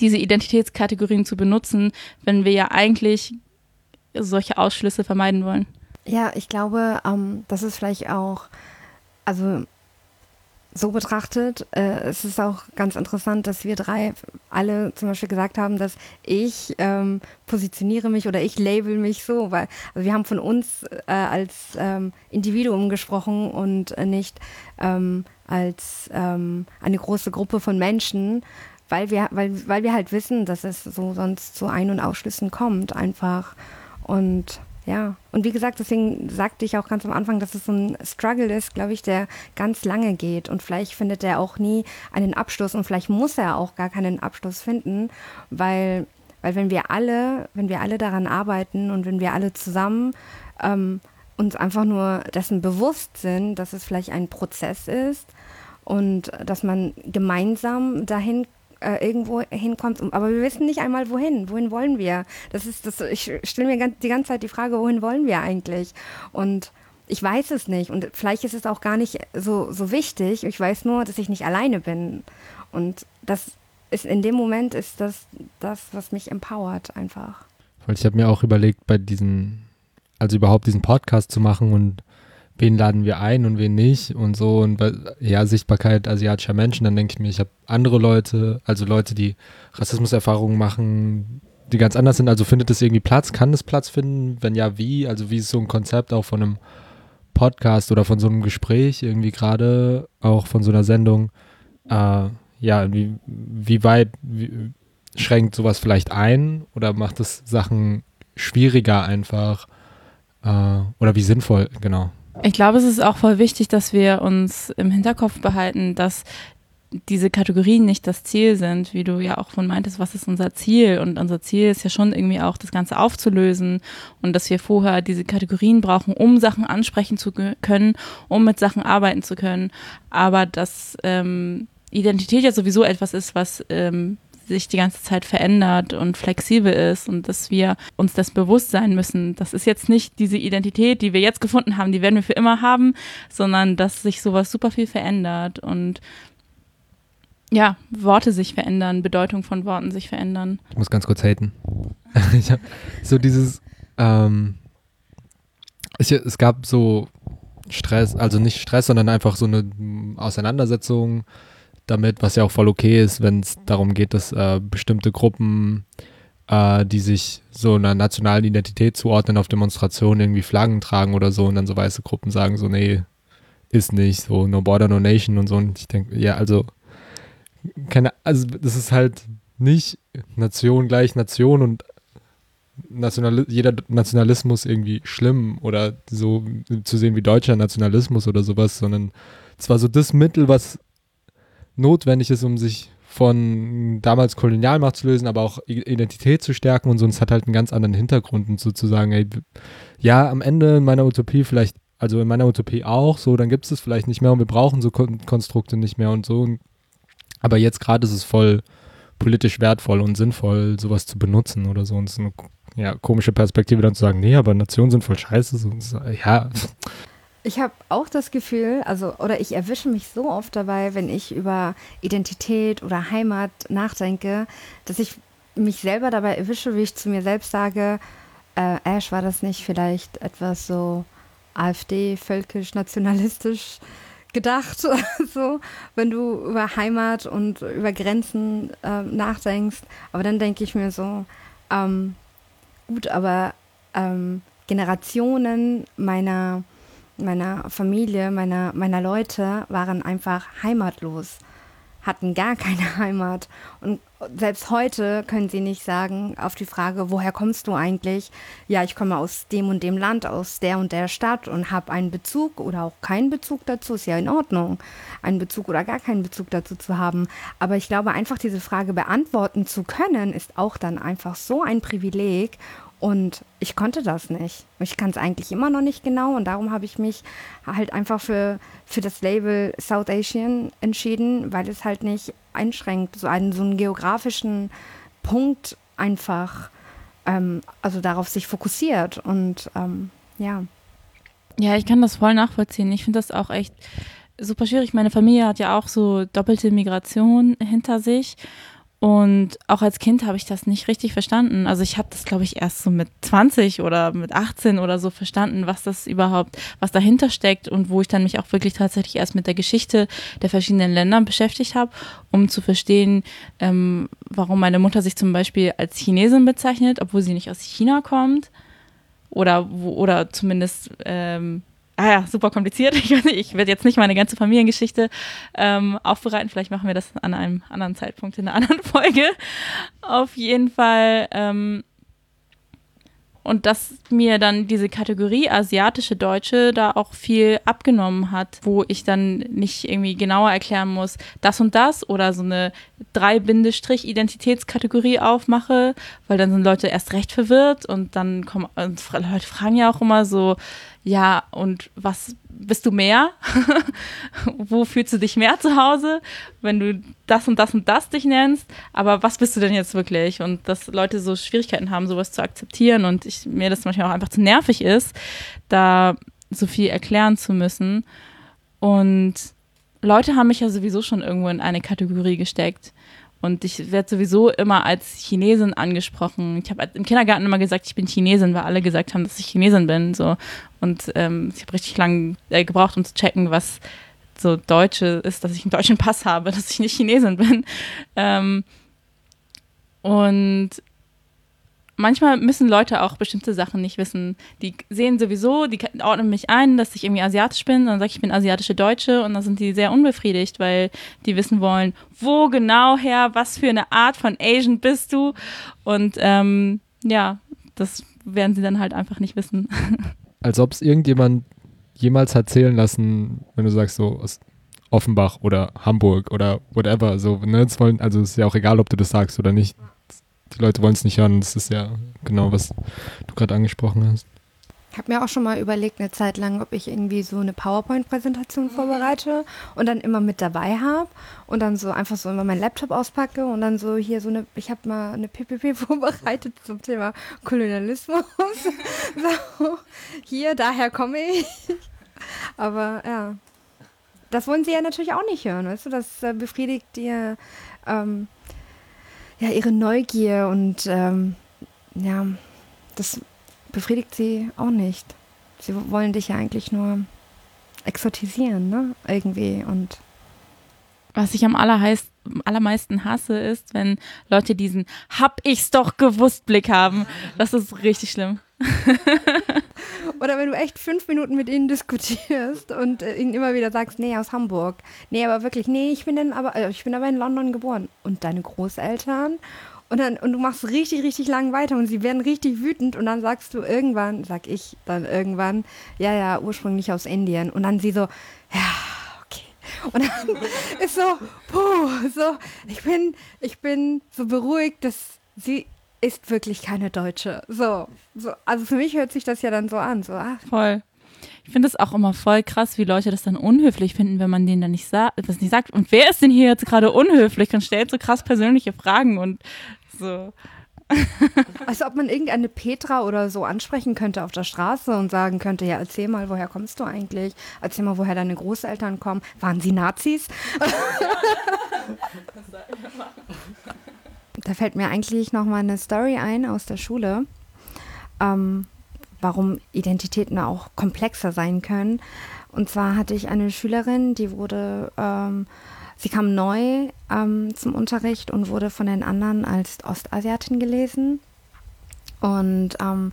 diese Identitätskategorien zu benutzen, wenn wir ja eigentlich solche Ausschlüsse vermeiden wollen. Ja, ich glaube, ähm, das ist vielleicht auch, also so betrachtet, äh, es ist auch ganz interessant, dass wir drei alle zum Beispiel gesagt haben, dass ich ähm, positioniere mich oder ich label mich so, weil also wir haben von uns äh, als ähm, Individuum gesprochen und nicht ähm, als ähm, eine große Gruppe von Menschen, weil wir, weil, weil wir halt wissen, dass es so sonst zu Ein- und Ausschlüssen kommt einfach. Und ja, und wie gesagt, deswegen sagte ich auch ganz am Anfang, dass es so ein Struggle ist, glaube ich, der ganz lange geht. Und vielleicht findet er auch nie einen Abschluss und vielleicht muss er auch gar keinen Abschluss finden, weil, weil wenn wir alle, wenn wir alle daran arbeiten und wenn wir alle zusammen ähm, uns einfach nur dessen bewusst sind, dass es vielleicht ein Prozess ist und dass man gemeinsam dahin äh, irgendwo hinkommt. Aber wir wissen nicht einmal wohin. Wohin wollen wir? Das ist das. Ich stelle mir die ganze Zeit die Frage, wohin wollen wir eigentlich? Und ich weiß es nicht. Und vielleicht ist es auch gar nicht so, so wichtig. Ich weiß nur, dass ich nicht alleine bin. Und das ist in dem Moment ist das das, was mich empowert einfach. Ich habe mir auch überlegt, bei diesen, also überhaupt diesen Podcast zu machen und wen laden wir ein und wen nicht und so. Und ja, Sichtbarkeit asiatischer Menschen, dann denke ich mir, ich habe andere Leute, also Leute, die Rassismuserfahrungen machen, die ganz anders sind. Also findet es irgendwie Platz? Kann es Platz finden? Wenn ja, wie? Also wie ist so ein Konzept auch von einem Podcast oder von so einem Gespräch irgendwie gerade, auch von so einer Sendung? Äh, ja, wie, wie weit wie, schränkt sowas vielleicht ein oder macht es Sachen schwieriger einfach? Äh, oder wie sinnvoll, genau. Ich glaube, es ist auch voll wichtig, dass wir uns im Hinterkopf behalten, dass diese Kategorien nicht das Ziel sind, wie du ja auch von meintest, was ist unser Ziel? Und unser Ziel ist ja schon irgendwie auch, das Ganze aufzulösen und dass wir vorher diese Kategorien brauchen, um Sachen ansprechen zu können, um mit Sachen arbeiten zu können. Aber dass ähm, Identität ja sowieso etwas ist, was ähm, sich die ganze Zeit verändert und flexibel ist und dass wir uns das bewusst sein müssen. Das ist jetzt nicht diese Identität, die wir jetzt gefunden haben, die werden wir für immer haben, sondern dass sich sowas super viel verändert und ja, Worte sich verändern, Bedeutung von Worten sich verändern. Ich muss ganz kurz haten. ich hab so dieses, ähm, es, es gab so Stress, also nicht Stress, sondern einfach so eine Auseinandersetzung damit, was ja auch voll okay ist, wenn es darum geht, dass äh, bestimmte Gruppen, äh, die sich so einer nationalen Identität zuordnen, auf Demonstrationen irgendwie Flaggen tragen oder so und dann so weiße Gruppen sagen so, nee, ist nicht, so no border, no nation und so. Und ich denke, ja, also, keine, also das ist halt nicht Nation gleich Nation und National, jeder Nationalismus irgendwie schlimm oder so zu sehen wie deutscher Nationalismus oder sowas, sondern es war so das Mittel, was notwendig ist, um sich von damals Kolonialmacht zu lösen, aber auch Identität zu stärken und so. Und es hat halt einen ganz anderen Hintergrund und sozusagen, ey, ja, am Ende in meiner Utopie vielleicht, also in meiner Utopie auch, so, dann gibt es es vielleicht nicht mehr und wir brauchen so Kon Konstrukte nicht mehr und so. Aber jetzt gerade ist es voll politisch wertvoll und sinnvoll, sowas zu benutzen oder so. Und es ist eine ja, komische Perspektive dann zu sagen, nee, aber Nationen sind voll scheiße. So, ja. Ich habe auch das Gefühl, also, oder ich erwische mich so oft dabei, wenn ich über Identität oder Heimat nachdenke, dass ich mich selber dabei erwische, wie ich zu mir selbst sage, äh, Ash, war das nicht vielleicht etwas so AfD, völkisch, nationalistisch gedacht, so, wenn du über Heimat und über Grenzen äh, nachdenkst. Aber dann denke ich mir so, ähm, gut, aber ähm, Generationen meiner meiner Familie, meiner, meiner Leute waren einfach heimatlos. hatten gar keine Heimat. Und selbst heute können sie nicht sagen auf die Frage, woher kommst du eigentlich? Ja, ich komme aus dem und dem Land, aus der und der Stadt und habe einen Bezug oder auch keinen Bezug dazu. Ist ja in Ordnung, einen Bezug oder gar keinen Bezug dazu zu haben. Aber ich glaube, einfach diese Frage beantworten zu können, ist auch dann einfach so ein Privileg. Und ich konnte das nicht. Ich kann es eigentlich immer noch nicht genau und darum habe ich mich halt einfach für, für das Label South Asian entschieden, weil es halt nicht einschränkt, so einen, so einen geografischen Punkt einfach, ähm, also darauf sich fokussiert und ähm, ja. Ja, ich kann das voll nachvollziehen. Ich finde das auch echt super schwierig. Meine Familie hat ja auch so doppelte Migration hinter sich und auch als Kind habe ich das nicht richtig verstanden. Also ich habe das, glaube ich, erst so mit 20 oder mit 18 oder so verstanden, was das überhaupt, was dahinter steckt und wo ich dann mich auch wirklich tatsächlich erst mit der Geschichte der verschiedenen Länder beschäftigt habe, um zu verstehen, ähm, warum meine Mutter sich zum Beispiel als Chinesin bezeichnet, obwohl sie nicht aus China kommt. Oder, oder zumindest ähm, ah ja, super kompliziert. Ich, ich werde jetzt nicht meine ganze Familiengeschichte ähm, aufbereiten. Vielleicht machen wir das an einem anderen Zeitpunkt in einer anderen Folge. Auf jeden Fall. Ähm, und dass mir dann diese Kategorie asiatische Deutsche da auch viel abgenommen hat, wo ich dann nicht irgendwie genauer erklären muss, das und das oder so eine drei Bindestrich Identitätskategorie aufmache, weil dann sind Leute erst recht verwirrt und dann kommen und Leute fragen ja auch immer so, ja, und was bist du mehr? Wo fühlst du dich mehr zu Hause, wenn du das und das und das dich nennst? Aber was bist du denn jetzt wirklich? Und dass Leute so Schwierigkeiten haben, sowas zu akzeptieren und ich, mir das manchmal auch einfach zu nervig ist, da so viel erklären zu müssen. Und Leute haben mich ja sowieso schon irgendwo in eine Kategorie gesteckt. Und ich werde sowieso immer als Chinesin angesprochen. Ich habe im Kindergarten immer gesagt, ich bin Chinesin, weil alle gesagt haben, dass ich Chinesin bin. So. Und ähm, ich habe richtig lange äh, gebraucht, um zu checken, was so Deutsche ist, dass ich einen deutschen Pass habe, dass ich nicht Chinesin bin. Ähm, und manchmal müssen Leute auch bestimmte Sachen nicht wissen. Die sehen sowieso, die ordnen mich ein, dass ich irgendwie asiatisch bin, dann sage ich, ich bin asiatische Deutsche und dann sind die sehr unbefriedigt, weil die wissen wollen, wo genau her, was für eine Art von Asian bist du und ähm, ja, das werden sie dann halt einfach nicht wissen. Als ob es irgendjemand jemals hat zählen lassen, wenn du sagst so aus Offenbach oder Hamburg oder whatever, so, ne, wollen, also ist ja auch egal, ob du das sagst oder nicht die Leute wollen es nicht hören. Das ist ja genau, was du gerade angesprochen hast. Ich habe mir auch schon mal überlegt, eine Zeit lang, ob ich irgendwie so eine PowerPoint-Präsentation vorbereite und dann immer mit dabei habe und dann so einfach so immer meinen Laptop auspacke und dann so hier so eine, ich habe mal eine PPP vorbereitet zum Thema Kolonialismus. so, hier, daher komme ich. Aber ja, das wollen sie ja natürlich auch nicht hören, weißt du, das äh, befriedigt dir ähm, ja, ihre Neugier und ähm, ja, das befriedigt sie auch nicht. Sie wollen dich ja eigentlich nur exotisieren, ne? Irgendwie und was ich am allerheiß, allermeisten hasse, ist, wenn Leute diesen Hab ich's doch gewusst Blick haben. Das ist richtig schlimm. Oder wenn du echt fünf Minuten mit ihnen diskutierst und äh, ihnen immer wieder sagst, nee, aus Hamburg. Nee, aber wirklich, nee, ich bin, denn aber, äh, ich bin aber in London geboren. Und deine Großeltern? Und, dann, und du machst richtig, richtig lang weiter und sie werden richtig wütend und dann sagst du irgendwann, sag ich dann irgendwann, ja, ja, ursprünglich aus Indien. Und dann sie so, ja, okay. Und dann ist so, puh, so, ich bin, ich bin so beruhigt, dass sie ist wirklich keine Deutsche. So, so, also für mich hört sich das ja dann so an. So, ach. Voll. Ich finde es auch immer voll krass, wie Leute das dann unhöflich finden, wenn man denen dann nicht sa das nicht sagt. Und wer ist denn hier jetzt gerade unhöflich und stellt so krass persönliche Fragen und so. Als ob man irgendeine Petra oder so ansprechen könnte auf der Straße und sagen könnte, ja, erzähl mal, woher kommst du eigentlich? Erzähl mal, woher deine Großeltern kommen. Waren sie Nazis? da fällt mir eigentlich noch mal eine Story ein aus der Schule, ähm, warum Identitäten auch komplexer sein können. Und zwar hatte ich eine Schülerin, die wurde, ähm, sie kam neu ähm, zum Unterricht und wurde von den anderen als Ostasiatin gelesen. Und ähm,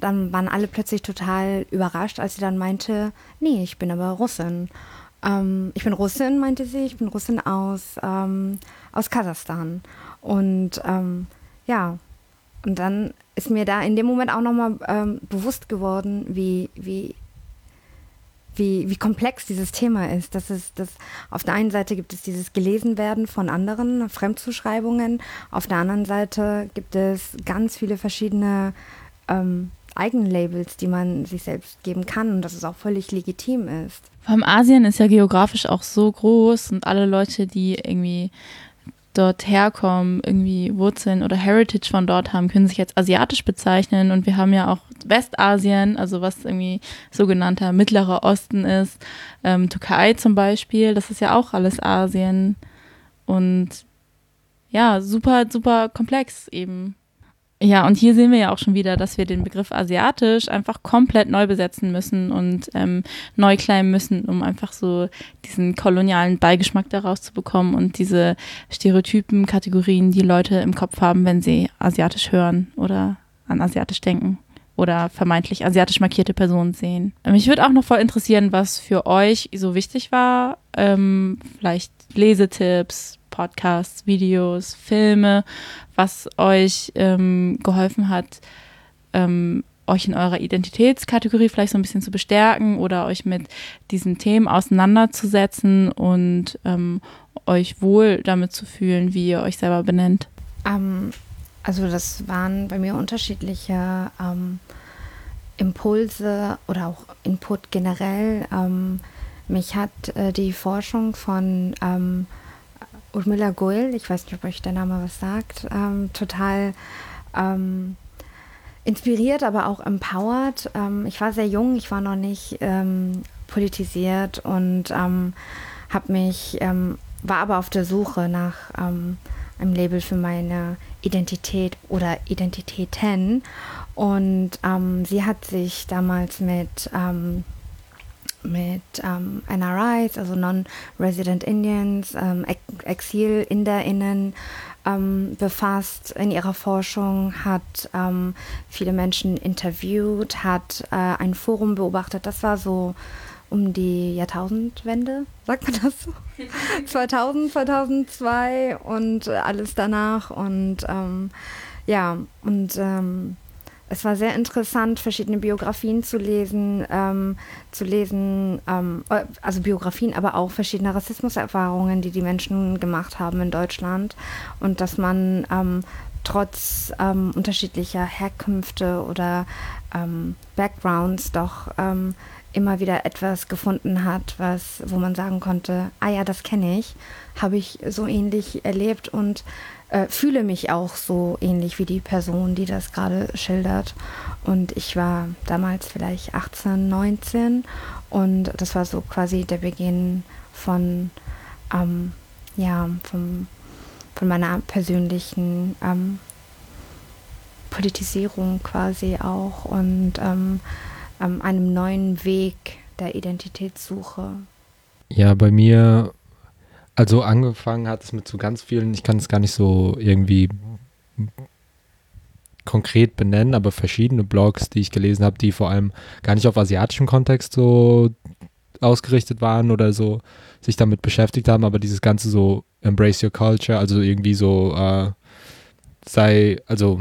dann waren alle plötzlich total überrascht, als sie dann meinte, nee, ich bin aber Russin. Ähm, ich bin Russin, meinte sie, ich bin Russin aus, ähm, aus Kasachstan. Und ähm, ja, und dann ist mir da in dem Moment auch nochmal ähm, bewusst geworden, wie, wie, wie, wie komplex dieses Thema ist. Das ist das, auf der einen Seite gibt es dieses Gelesenwerden von anderen, Fremdzuschreibungen. Auf der anderen Seite gibt es ganz viele verschiedene ähm, Eigenlabels, die man sich selbst geben kann und dass es auch völlig legitim ist. Vor allem Asien ist ja geografisch auch so groß und alle Leute, die irgendwie dort herkommen, irgendwie Wurzeln oder Heritage von dort haben, können sich als asiatisch bezeichnen. Und wir haben ja auch Westasien, also was irgendwie sogenannter Mittlerer Osten ist, ähm, Türkei zum Beispiel, das ist ja auch alles Asien. Und ja, super, super komplex eben. Ja, und hier sehen wir ja auch schon wieder, dass wir den Begriff asiatisch einfach komplett neu besetzen müssen und ähm, neu kleimen müssen, um einfach so diesen kolonialen Beigeschmack daraus zu bekommen und diese Stereotypen, Kategorien, die Leute im Kopf haben, wenn sie asiatisch hören oder an asiatisch denken oder vermeintlich asiatisch markierte Personen sehen. Mich würde auch noch voll interessieren, was für euch so wichtig war. Ähm, vielleicht Lesetipps, Podcasts, Videos, Filme, was euch ähm, geholfen hat, ähm, euch in eurer Identitätskategorie vielleicht so ein bisschen zu bestärken oder euch mit diesen Themen auseinanderzusetzen und ähm, euch wohl damit zu fühlen, wie ihr euch selber benennt? Ähm, also das waren bei mir unterschiedliche ähm, Impulse oder auch Input generell. Ähm, mich hat äh, die Forschung von Urmila Goel, ich weiß nicht, ob euch der Name was sagt, ähm, total ähm, inspiriert, aber auch empowert. Ähm, ich war sehr jung, ich war noch nicht ähm, politisiert und ähm, habe mich, ähm, war aber auf der Suche nach einem Label für meine Identität oder Identitäten. Und sie hat sich damals mit mit ähm, NRIs, also Non-Resident Indians, ähm, Exil-InderInnen ähm, befasst in ihrer Forschung, hat ähm, viele Menschen interviewt, hat äh, ein Forum beobachtet. Das war so um die Jahrtausendwende, sagt man das so? 2000, 2002 und alles danach. Und ähm, ja, und ähm, es war sehr interessant, verschiedene Biografien zu lesen, ähm, zu lesen, ähm, äh, also Biografien, aber auch verschiedene Rassismuserfahrungen, die die Menschen gemacht haben in Deutschland. Und dass man ähm, trotz ähm, unterschiedlicher Herkünfte oder ähm, Backgrounds doch ähm, immer wieder etwas gefunden hat, was, wo man sagen konnte, ah ja, das kenne ich, habe ich so ähnlich erlebt und äh, fühle mich auch so ähnlich wie die Person, die das gerade schildert. Und ich war damals vielleicht 18, 19 und das war so quasi der Beginn von, ähm, ja, vom, von meiner persönlichen ähm, Politisierung quasi auch und ähm, ähm einem neuen Weg der Identitätssuche. Ja, bei mir also angefangen hat es mit so ganz vielen, ich kann es gar nicht so irgendwie konkret benennen, aber verschiedene Blogs, die ich gelesen habe, die vor allem gar nicht auf asiatischem Kontext so ausgerichtet waren oder so sich damit beschäftigt haben, aber dieses ganze so Embrace Your Culture, also irgendwie so äh, sei, also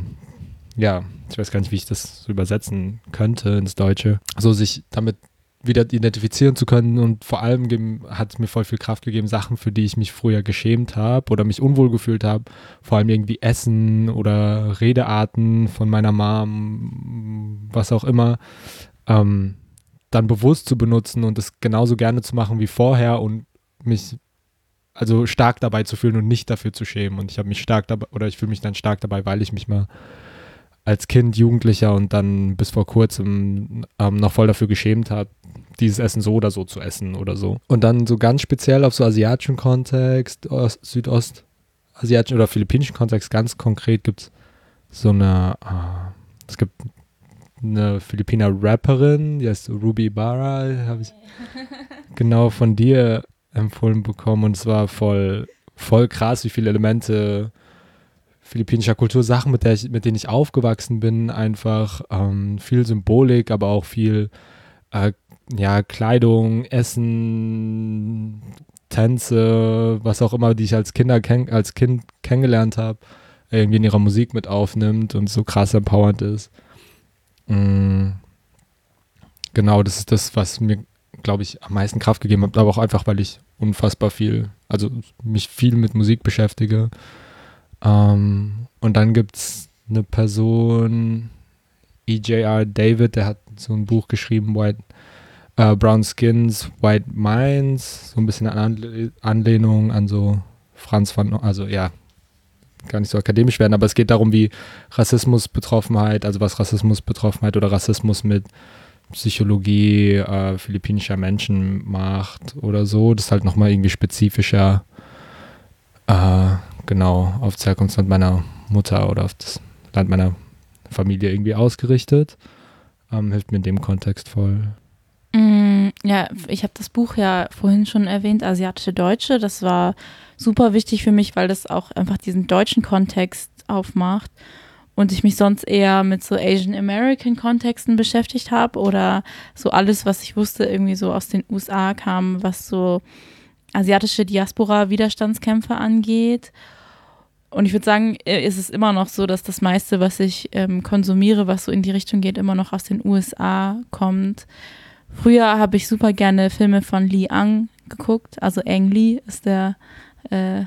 ja, ich weiß gar nicht, wie ich das so übersetzen könnte ins Deutsche, so sich damit wieder identifizieren zu können und vor allem hat es mir voll viel Kraft gegeben, Sachen, für die ich mich früher geschämt habe oder mich unwohl gefühlt habe, vor allem irgendwie Essen oder Redearten von meiner Mom, was auch immer, ähm, dann bewusst zu benutzen und es genauso gerne zu machen wie vorher und mich also stark dabei zu fühlen und nicht dafür zu schämen. Und ich habe mich stark dabei, oder ich fühle mich dann stark dabei, weil ich mich mal als Kind, Jugendlicher und dann bis vor kurzem ähm, noch voll dafür geschämt habe, dieses Essen so oder so zu essen oder so. Und dann so ganz speziell auf so asiatischen Kontext, Ost, südostasiatischen oder philippinischen Kontext, ganz konkret gibt es so eine, uh, es gibt eine Philippiner Rapperin, die heißt Ruby Barra, habe ich genau von dir empfohlen bekommen und es war voll, voll krass, wie viele Elemente philippinischer Kultur, Sachen, mit, der ich, mit denen ich aufgewachsen bin, einfach ähm, viel Symbolik, aber auch viel äh, ja, Kleidung, Essen, Tänze, was auch immer, die ich als Kinder als Kind kennengelernt habe, irgendwie in ihrer Musik mit aufnimmt und so krass empowernd ist. Mhm. Genau, das ist das, was mir, glaube ich, am meisten Kraft gegeben hat, aber auch einfach, weil ich unfassbar viel, also mich viel mit Musik beschäftige. Ähm, und dann gibt es eine Person, E.J.R. David, der hat so ein Buch geschrieben, White, uh, Brown Skins, White Minds, so ein bisschen eine Anlehnung an so Franz van, also ja, gar nicht so akademisch werden, aber es geht darum, wie Rassismusbetroffenheit, also was Rassismusbetroffenheit oder Rassismus mit Psychologie äh, philippinischer Menschen macht oder so. Das ist halt nochmal irgendwie spezifischer, äh, genau, auf das Herkunftsland meiner Mutter oder auf das Land meiner Familie irgendwie ausgerichtet. Ähm, hilft mir in dem Kontext voll. Mm, ja, ich habe das Buch ja vorhin schon erwähnt, Asiatische Deutsche. Das war super wichtig für mich, weil das auch einfach diesen deutschen Kontext aufmacht und ich mich sonst eher mit so Asian American Kontexten beschäftigt habe oder so alles, was ich wusste, irgendwie so aus den USA kam, was so asiatische Diaspora-Widerstandskämpfe angeht. Und ich würde sagen, äh, ist es immer noch so, dass das meiste, was ich ähm, konsumiere, was so in die Richtung geht, immer noch aus den USA kommt. Früher habe ich super gerne Filme von Lee Ang geguckt. Also Ang Lee ist der äh,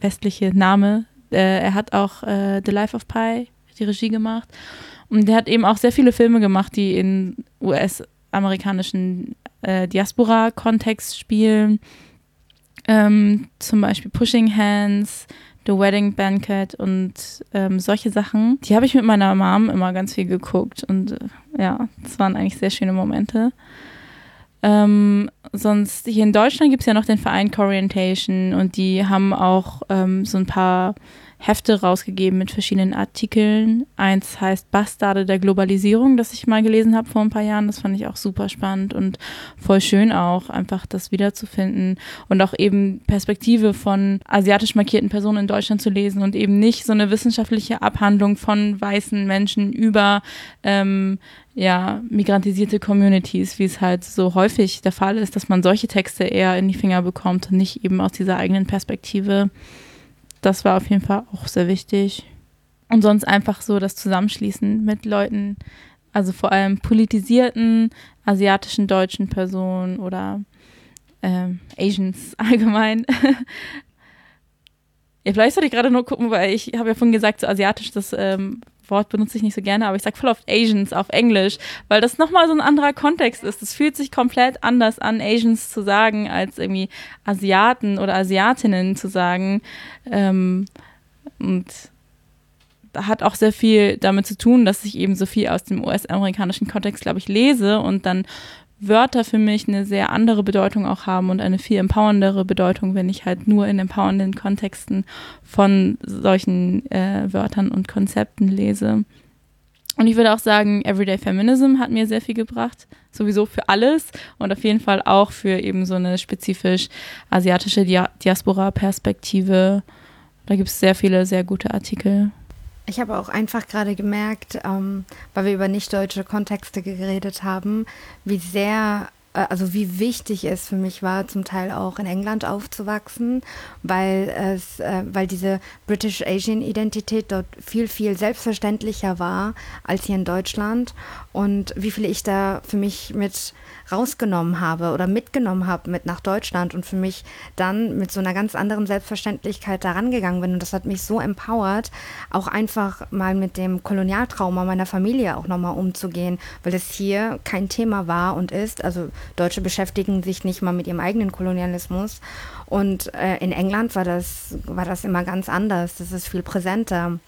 westliche Name. Äh, er hat auch äh, The Life of Pi, die Regie gemacht. Und der hat eben auch sehr viele Filme gemacht, die in US-amerikanischen äh, Diaspora-Kontext spielen. Ähm, zum Beispiel Pushing Hands, The Wedding Banquet und ähm, solche Sachen. Die habe ich mit meiner Mom immer ganz viel geguckt und äh, ja, das waren eigentlich sehr schöne Momente. Ähm, sonst hier in Deutschland gibt es ja noch den Verein Corientation und die haben auch ähm, so ein paar Hefte rausgegeben mit verschiedenen Artikeln. Eins heißt Bastarde der Globalisierung, das ich mal gelesen habe vor ein paar Jahren. Das fand ich auch super spannend und voll schön auch, einfach das wiederzufinden und auch eben Perspektive von asiatisch markierten Personen in Deutschland zu lesen und eben nicht so eine wissenschaftliche Abhandlung von weißen Menschen über ähm, ja, migrantisierte Communities, wie es halt so häufig der Fall ist, dass man solche Texte eher in die Finger bekommt und nicht eben aus dieser eigenen Perspektive das war auf jeden Fall auch sehr wichtig. Und sonst einfach so das Zusammenschließen mit Leuten, also vor allem politisierten asiatischen deutschen Personen oder ähm, Asians allgemein. ja, vielleicht sollte ich gerade nur gucken, weil ich habe ja vorhin gesagt, so asiatisch, das ähm, Wort benutze ich nicht so gerne, aber ich sage voll oft Asians auf Englisch, weil das nochmal so ein anderer Kontext ist. Es fühlt sich komplett anders an, Asians zu sagen, als irgendwie Asiaten oder Asiatinnen zu sagen. Ähm, und hat auch sehr viel damit zu tun, dass ich eben so viel aus dem US-amerikanischen Kontext, glaube ich, lese und dann Wörter für mich eine sehr andere Bedeutung auch haben und eine viel empowerndere Bedeutung, wenn ich halt nur in empowernden Kontexten von solchen äh, Wörtern und Konzepten lese. Und ich würde auch sagen, Everyday Feminism hat mir sehr viel gebracht, sowieso für alles und auf jeden Fall auch für eben so eine spezifisch asiatische Dia Diaspora-Perspektive. Da gibt es sehr viele sehr gute Artikel. Ich habe auch einfach gerade gemerkt, ähm, weil wir über nicht-deutsche Kontexte geredet haben, wie sehr, also wie wichtig es für mich war, zum Teil auch in England aufzuwachsen, weil es, äh, weil diese British Asian Identität dort viel, viel selbstverständlicher war als hier in Deutschland und wie viel ich da für mich mit rausgenommen habe oder mitgenommen habe mit nach Deutschland und für mich dann mit so einer ganz anderen Selbstverständlichkeit daran gegangen bin. Und das hat mich so empowert, auch einfach mal mit dem Kolonialtrauma meiner Familie auch nochmal umzugehen, weil es hier kein Thema war und ist. Also Deutsche beschäftigen sich nicht mal mit ihrem eigenen Kolonialismus. Und äh, in England war das, war das immer ganz anders. Das ist viel präsenter.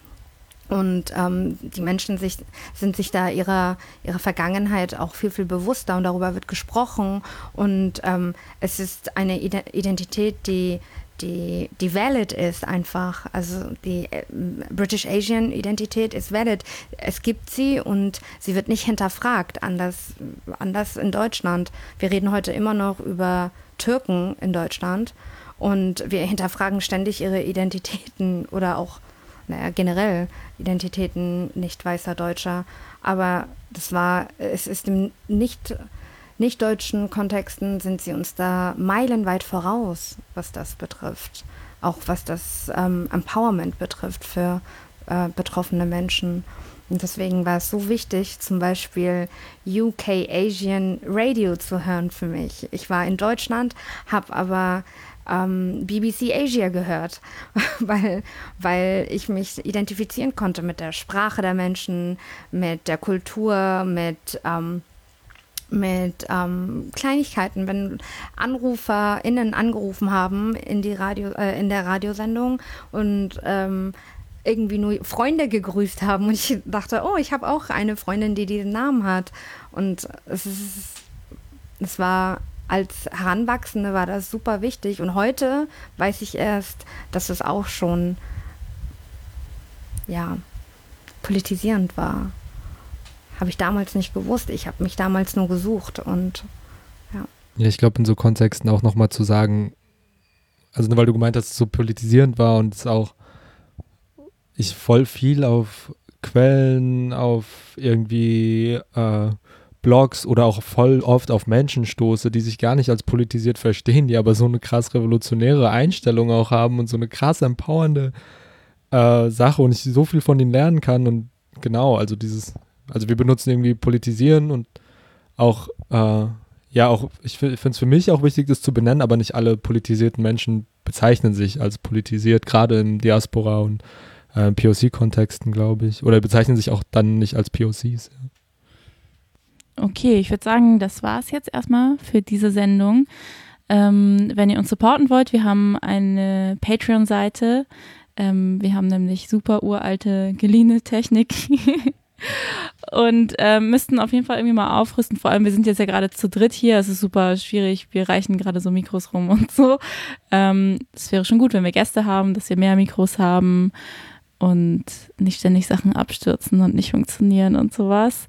Und ähm, die Menschen sich, sind sich da ihrer, ihrer Vergangenheit auch viel, viel bewusster und darüber wird gesprochen. Und ähm, es ist eine Identität, die, die, die valid ist einfach. Also die äh, British Asian Identität ist valid. Es gibt sie und sie wird nicht hinterfragt, anders, anders in Deutschland. Wir reden heute immer noch über Türken in Deutschland und wir hinterfragen ständig ihre Identitäten oder auch naja, generell Identitäten nicht weißer Deutscher. Aber das war, es ist nicht, nicht deutschen Kontexten sind sie uns da meilenweit voraus, was das betrifft. Auch was das ähm, Empowerment betrifft für äh, betroffene Menschen. Und deswegen war es so wichtig, zum Beispiel UK Asian Radio zu hören für mich. Ich war in Deutschland, habe aber ähm, BBC Asia gehört, weil, weil ich mich identifizieren konnte mit der Sprache der Menschen, mit der Kultur, mit ähm, mit ähm, Kleinigkeiten, wenn AnruferInnen angerufen haben in die Radio, äh, in der Radiosendung und ähm, irgendwie nur Freunde gegrüßt haben und ich dachte, oh, ich habe auch eine Freundin, die diesen Namen hat und es ist, es war als Heranwachsende war das super wichtig. Und heute weiß ich erst, dass es auch schon, ja, politisierend war. Habe ich damals nicht gewusst. Ich habe mich damals nur gesucht und ja. Ja, ich glaube, in so Kontexten auch nochmal zu sagen, also weil du gemeint hast, es so politisierend war und es auch, ich voll viel auf Quellen, auf irgendwie äh, Blogs oder auch voll oft auf Menschen stoße, die sich gar nicht als politisiert verstehen, die aber so eine krass revolutionäre Einstellung auch haben und so eine krass empowernde äh, Sache und ich so viel von ihnen lernen kann und genau, also dieses, also wir benutzen irgendwie politisieren und auch, äh, ja, auch, ich finde es für mich auch wichtig, das zu benennen, aber nicht alle politisierten Menschen bezeichnen sich als politisiert, gerade in Diaspora und äh, POC-Kontexten, glaube ich, oder bezeichnen sich auch dann nicht als POCs. Ja. Okay, ich würde sagen, das war es jetzt erstmal für diese Sendung. Ähm, wenn ihr uns supporten wollt, wir haben eine Patreon-Seite. Ähm, wir haben nämlich super uralte, geliehene Technik. und ähm, müssten auf jeden Fall irgendwie mal aufrüsten. Vor allem, wir sind jetzt ja gerade zu dritt hier. Es ist super schwierig. Wir reichen gerade so Mikros rum und so. Ähm, es wäre schon gut, wenn wir Gäste haben, dass wir mehr Mikros haben und nicht ständig Sachen abstürzen und nicht funktionieren und sowas.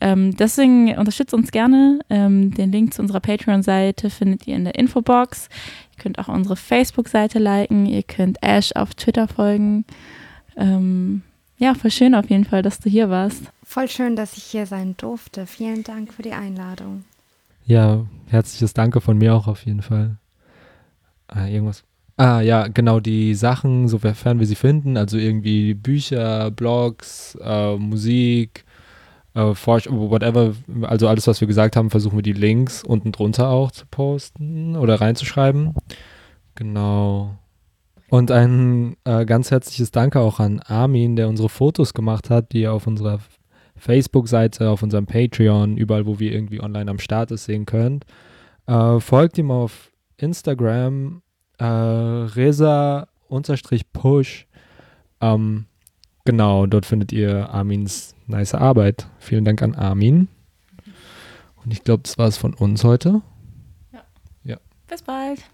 Ähm, deswegen unterstützt uns gerne. Ähm, den Link zu unserer Patreon-Seite findet ihr in der Infobox. Ihr könnt auch unsere Facebook-Seite liken. Ihr könnt Ash auf Twitter folgen. Ähm, ja, voll schön auf jeden Fall, dass du hier warst. Voll schön, dass ich hier sein durfte. Vielen Dank für die Einladung. Ja, herzliches Danke von mir auch auf jeden Fall. Ah, irgendwas. Ah, ja, genau, die Sachen, sofern wir sie finden, also irgendwie Bücher, Blogs, äh, Musik, äh, whatever, also alles, was wir gesagt haben, versuchen wir die Links unten drunter auch zu posten oder reinzuschreiben. Genau. Und ein äh, ganz herzliches Danke auch an Armin, der unsere Fotos gemacht hat, die ihr auf unserer Facebook-Seite, auf unserem Patreon, überall, wo wir irgendwie online am Start ist, sehen könnt. Äh, folgt ihm auf Instagram, äh, Resa-Push. Ähm, genau, dort findet ihr Armins nice Arbeit. Vielen Dank an Armin. Und ich glaube, das war es von uns heute. Ja. ja. Bis bald.